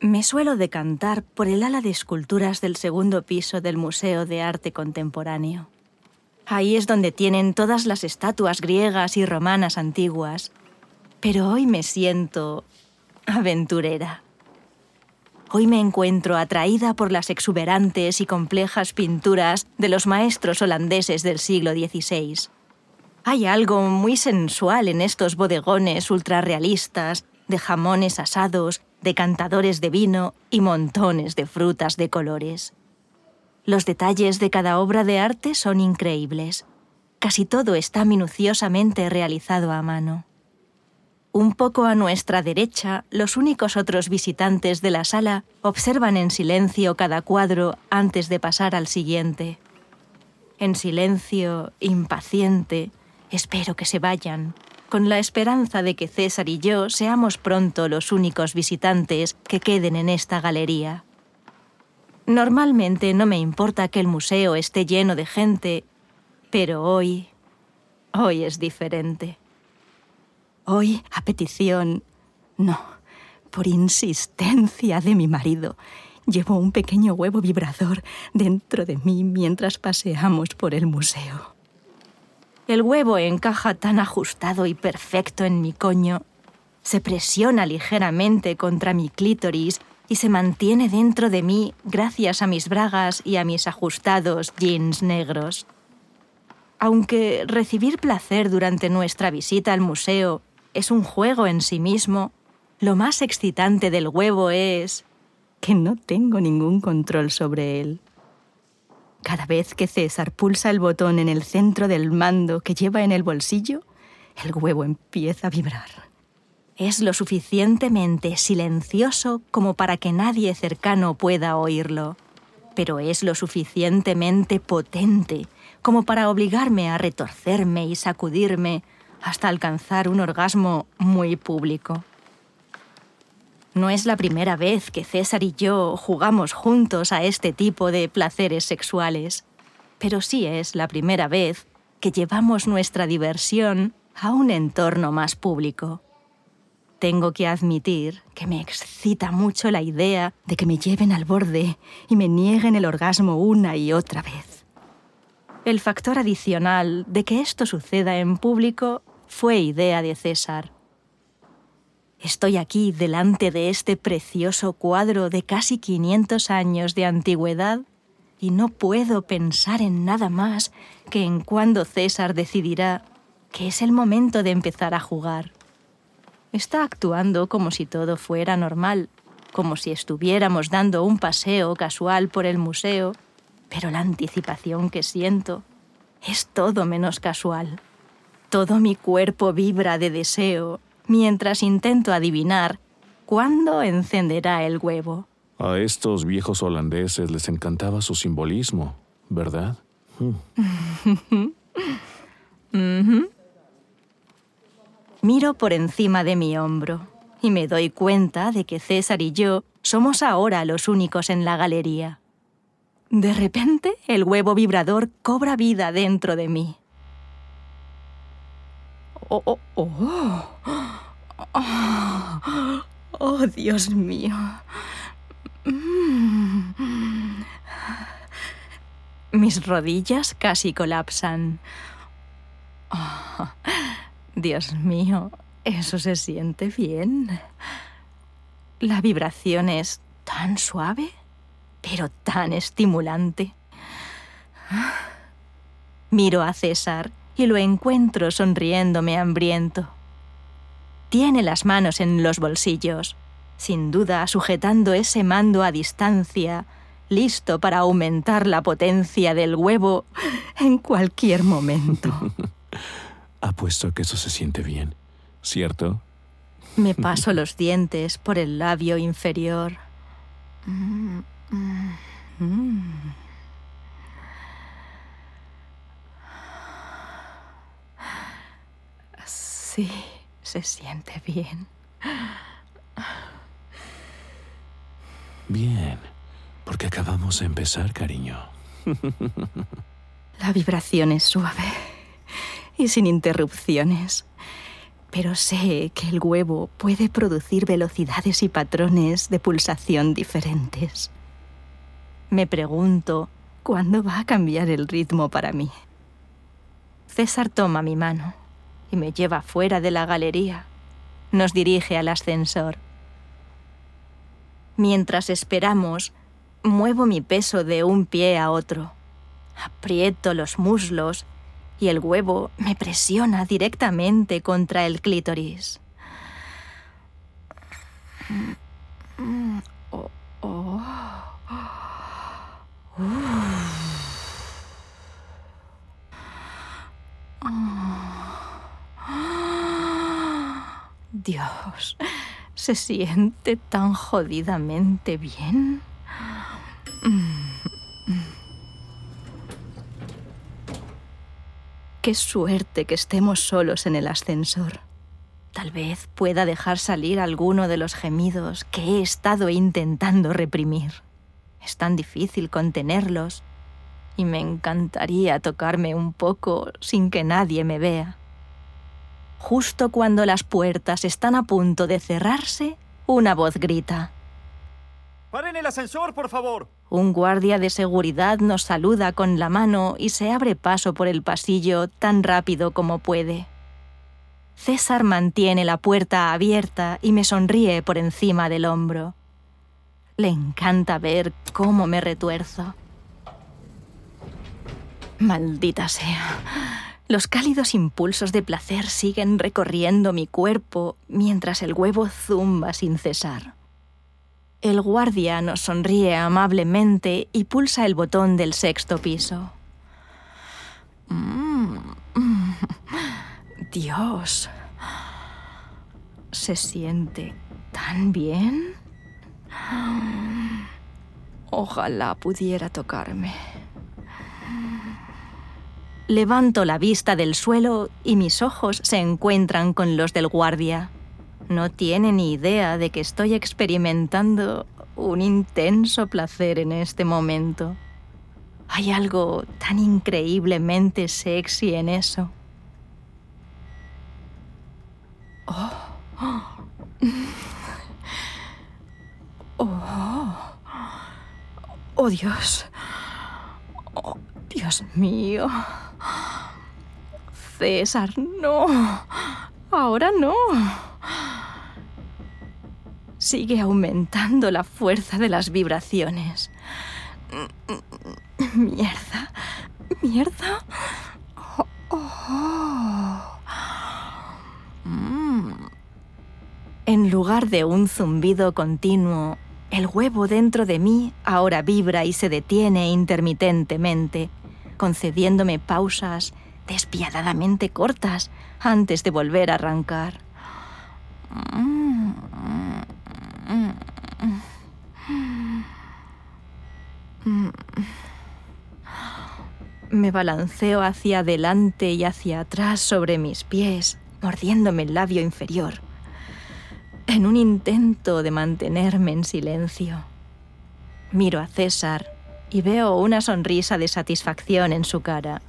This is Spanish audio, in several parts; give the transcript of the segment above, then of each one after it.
Me suelo decantar por el ala de esculturas del segundo piso del Museo de Arte Contemporáneo. Ahí es donde tienen todas las estatuas griegas y romanas antiguas. Pero hoy me siento aventurera. Hoy me encuentro atraída por las exuberantes y complejas pinturas de los maestros holandeses del siglo XVI. Hay algo muy sensual en estos bodegones ultrarrealistas de jamones asados decantadores de vino y montones de frutas de colores. Los detalles de cada obra de arte son increíbles. Casi todo está minuciosamente realizado a mano. Un poco a nuestra derecha, los únicos otros visitantes de la sala observan en silencio cada cuadro antes de pasar al siguiente. En silencio, impaciente, espero que se vayan, con la esperanza de que César y yo seamos pronto los únicos visitantes que queden en esta galería. Normalmente no me importa que el museo esté lleno de gente, pero hoy, hoy es diferente. Hoy, a petición, no, por insistencia de mi marido, llevo un pequeño huevo vibrador dentro de mí mientras paseamos por el museo. El huevo encaja tan ajustado y perfecto en mi coño. Se presiona ligeramente contra mi clítoris y se mantiene dentro de mí gracias a mis bragas y a mis ajustados jeans negros. Aunque recibir placer durante nuestra visita al museo es un juego en sí mismo, lo más excitante del huevo es que no tengo ningún control sobre él. Cada vez que César pulsa el botón en el centro del mando que lleva en el bolsillo, el huevo empieza a vibrar. Es lo suficientemente silencioso como para que nadie cercano pueda oírlo, pero es lo suficientemente potente como para obligarme a retorcerme y sacudirme hasta alcanzar un orgasmo muy público. No es la primera vez que César y yo jugamos juntos a este tipo de placeres sexuales, pero sí es la primera vez que llevamos nuestra diversión a un entorno más público. Tengo que admitir que me excita mucho la idea de que me lleven al borde y me nieguen el orgasmo una y otra vez. El factor adicional de que esto suceda en público fue idea de César. Estoy aquí delante de este precioso cuadro de casi 500 años de antigüedad y no puedo pensar en nada más que en cuándo César decidirá que es el momento de empezar a jugar. Está actuando como si todo fuera normal, como si estuviéramos dando un paseo casual por el museo, pero la anticipación que siento es todo menos casual. Todo mi cuerpo vibra de deseo mientras intento adivinar cuándo encenderá el huevo. A estos viejos holandeses les encantaba su simbolismo, ¿verdad? Miro por encima de mi hombro y me doy cuenta de que César y yo somos ahora los únicos en la galería. De repente, el huevo vibrador cobra vida dentro de mí. Oh, oh, oh. Oh, Dios mío. Mis rodillas casi colapsan. Oh, Dios mío, eso se siente bien. La vibración es tan suave, pero tan estimulante. Miro a César y lo encuentro sonriéndome hambriento. Tiene las manos en los bolsillos, sin duda sujetando ese mando a distancia, listo para aumentar la potencia del huevo en cualquier momento. Apuesto que eso se siente bien, ¿cierto? Me paso los dientes por el labio inferior. Mm, mm, mm. Sí, se siente bien. Bien, porque acabamos de empezar, cariño. La vibración es suave y sin interrupciones. pero sé que el huevo puede producir velocidades y patrones de pulsación diferentes. Me pregunto cuándo va a cambiar el ritmo para mí. César toma mi mano y me lleva fuera de la galería. Nos dirige al ascensor. Mientras esperamos, muevo mi peso de un pie a otro. Aprieto los muslos y el huevo me presiona directamente contra el clítoris. Oh, oh. Dios, se siente tan jodidamente bien. Qué suerte que estemos solos en el ascensor. Tal vez pueda dejar salir alguno de los gemidos que he estado intentando reprimir. Es tan difícil contenerlos y me encantaría tocarme un poco sin que nadie me vea. Justo cuando las puertas están a punto de cerrarse, una voz grita. ¡Paren el ascensor, por favor! Un guardia de seguridad nos saluda con la mano y se abre paso por el pasillo tan rápido como puede. César mantiene la puerta abierta y me sonríe por encima del hombro. Le encanta ver cómo me retuerzo. Maldita sea. Los cálidos impulsos de placer siguen recorriendo mi cuerpo mientras el huevo zumba sin cesar. El guardia nos sonríe amablemente y pulsa el botón del sexto piso. Mm. Dios. Se siente tan bien. Ojalá pudiera tocarme. Levanto la vista del suelo y mis ojos se encuentran con los del guardia no tiene ni idea de que estoy experimentando un intenso placer en este momento. Hay algo tan increíblemente sexy en eso. Oh. Oh. Oh, Dios. Oh, Dios mío. César, no. Ahora no sigue aumentando la fuerza de las vibraciones. Mierda, mierda. En lugar de un zumbido continuo, el huevo dentro de mí ahora vibra y se detiene intermitentemente, concediéndome pausas despiadadamente cortas antes de volver a arrancar. Me balanceo hacia adelante y hacia atrás sobre mis pies, mordiéndome el labio inferior, en un intento de mantenerme en silencio. Miro a César y veo una sonrisa de satisfacción en su cara.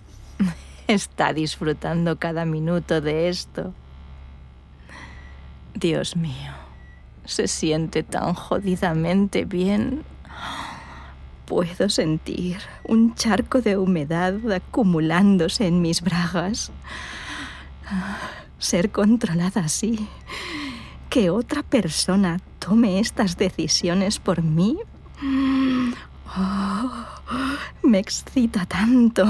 Está disfrutando cada minuto de esto. Dios mío, se siente tan jodidamente bien. Puedo sentir un charco de humedad acumulándose en mis bragas. Ser controlada así. Que otra persona tome estas decisiones por mí. Oh, me excita tanto.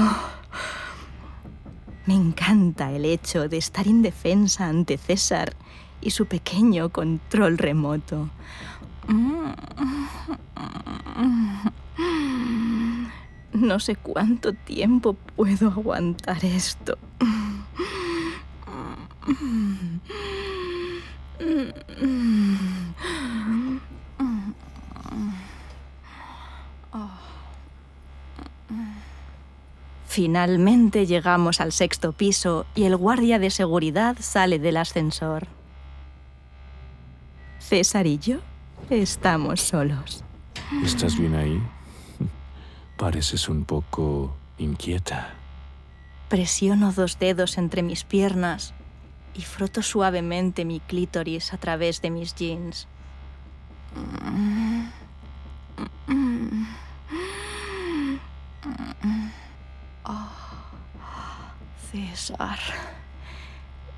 Me encanta el hecho de estar indefensa ante César y su pequeño control remoto. No sé cuánto tiempo puedo aguantar esto. Finalmente llegamos al sexto piso y el guardia de seguridad sale del ascensor. César y yo estamos solos. ¿Estás bien ahí? Pareces un poco inquieta. Presiono dos dedos entre mis piernas y froto suavemente mi clítoris a través de mis jeans. César,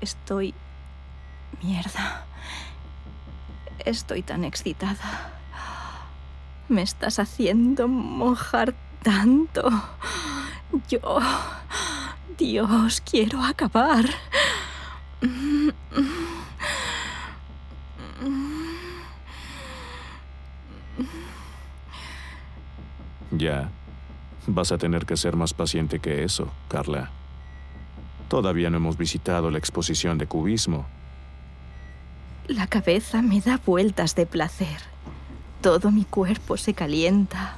estoy... Mierda. Estoy tan excitada. Me estás haciendo mojar tanto. Yo... Dios, quiero acabar. Ya. Vas a tener que ser más paciente que eso, Carla. Todavía no hemos visitado la exposición de cubismo. La cabeza me da vueltas de placer. Todo mi cuerpo se calienta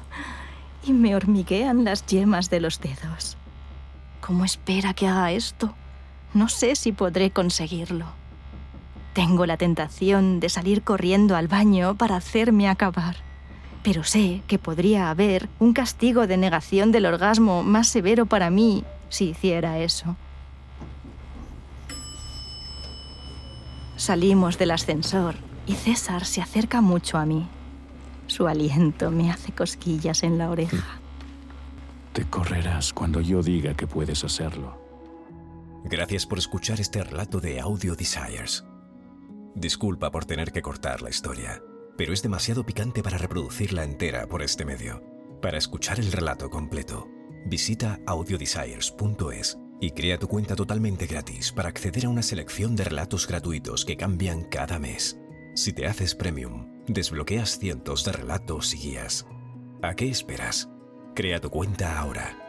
y me hormiguean las yemas de los dedos. ¿Cómo espera que haga esto? No sé si podré conseguirlo. Tengo la tentación de salir corriendo al baño para hacerme acabar, pero sé que podría haber un castigo de negación del orgasmo más severo para mí si hiciera eso. Salimos del ascensor y César se acerca mucho a mí. Su aliento me hace cosquillas en la oreja. Te correrás cuando yo diga que puedes hacerlo. Gracias por escuchar este relato de Audio Desires. Disculpa por tener que cortar la historia, pero es demasiado picante para reproducirla entera por este medio. Para escuchar el relato completo, visita audiodesires.es y crea tu cuenta totalmente gratis para acceder a una selección de relatos gratuitos que cambian cada mes. Si te haces premium, desbloqueas cientos de relatos y guías. ¿A qué esperas? Crea tu cuenta ahora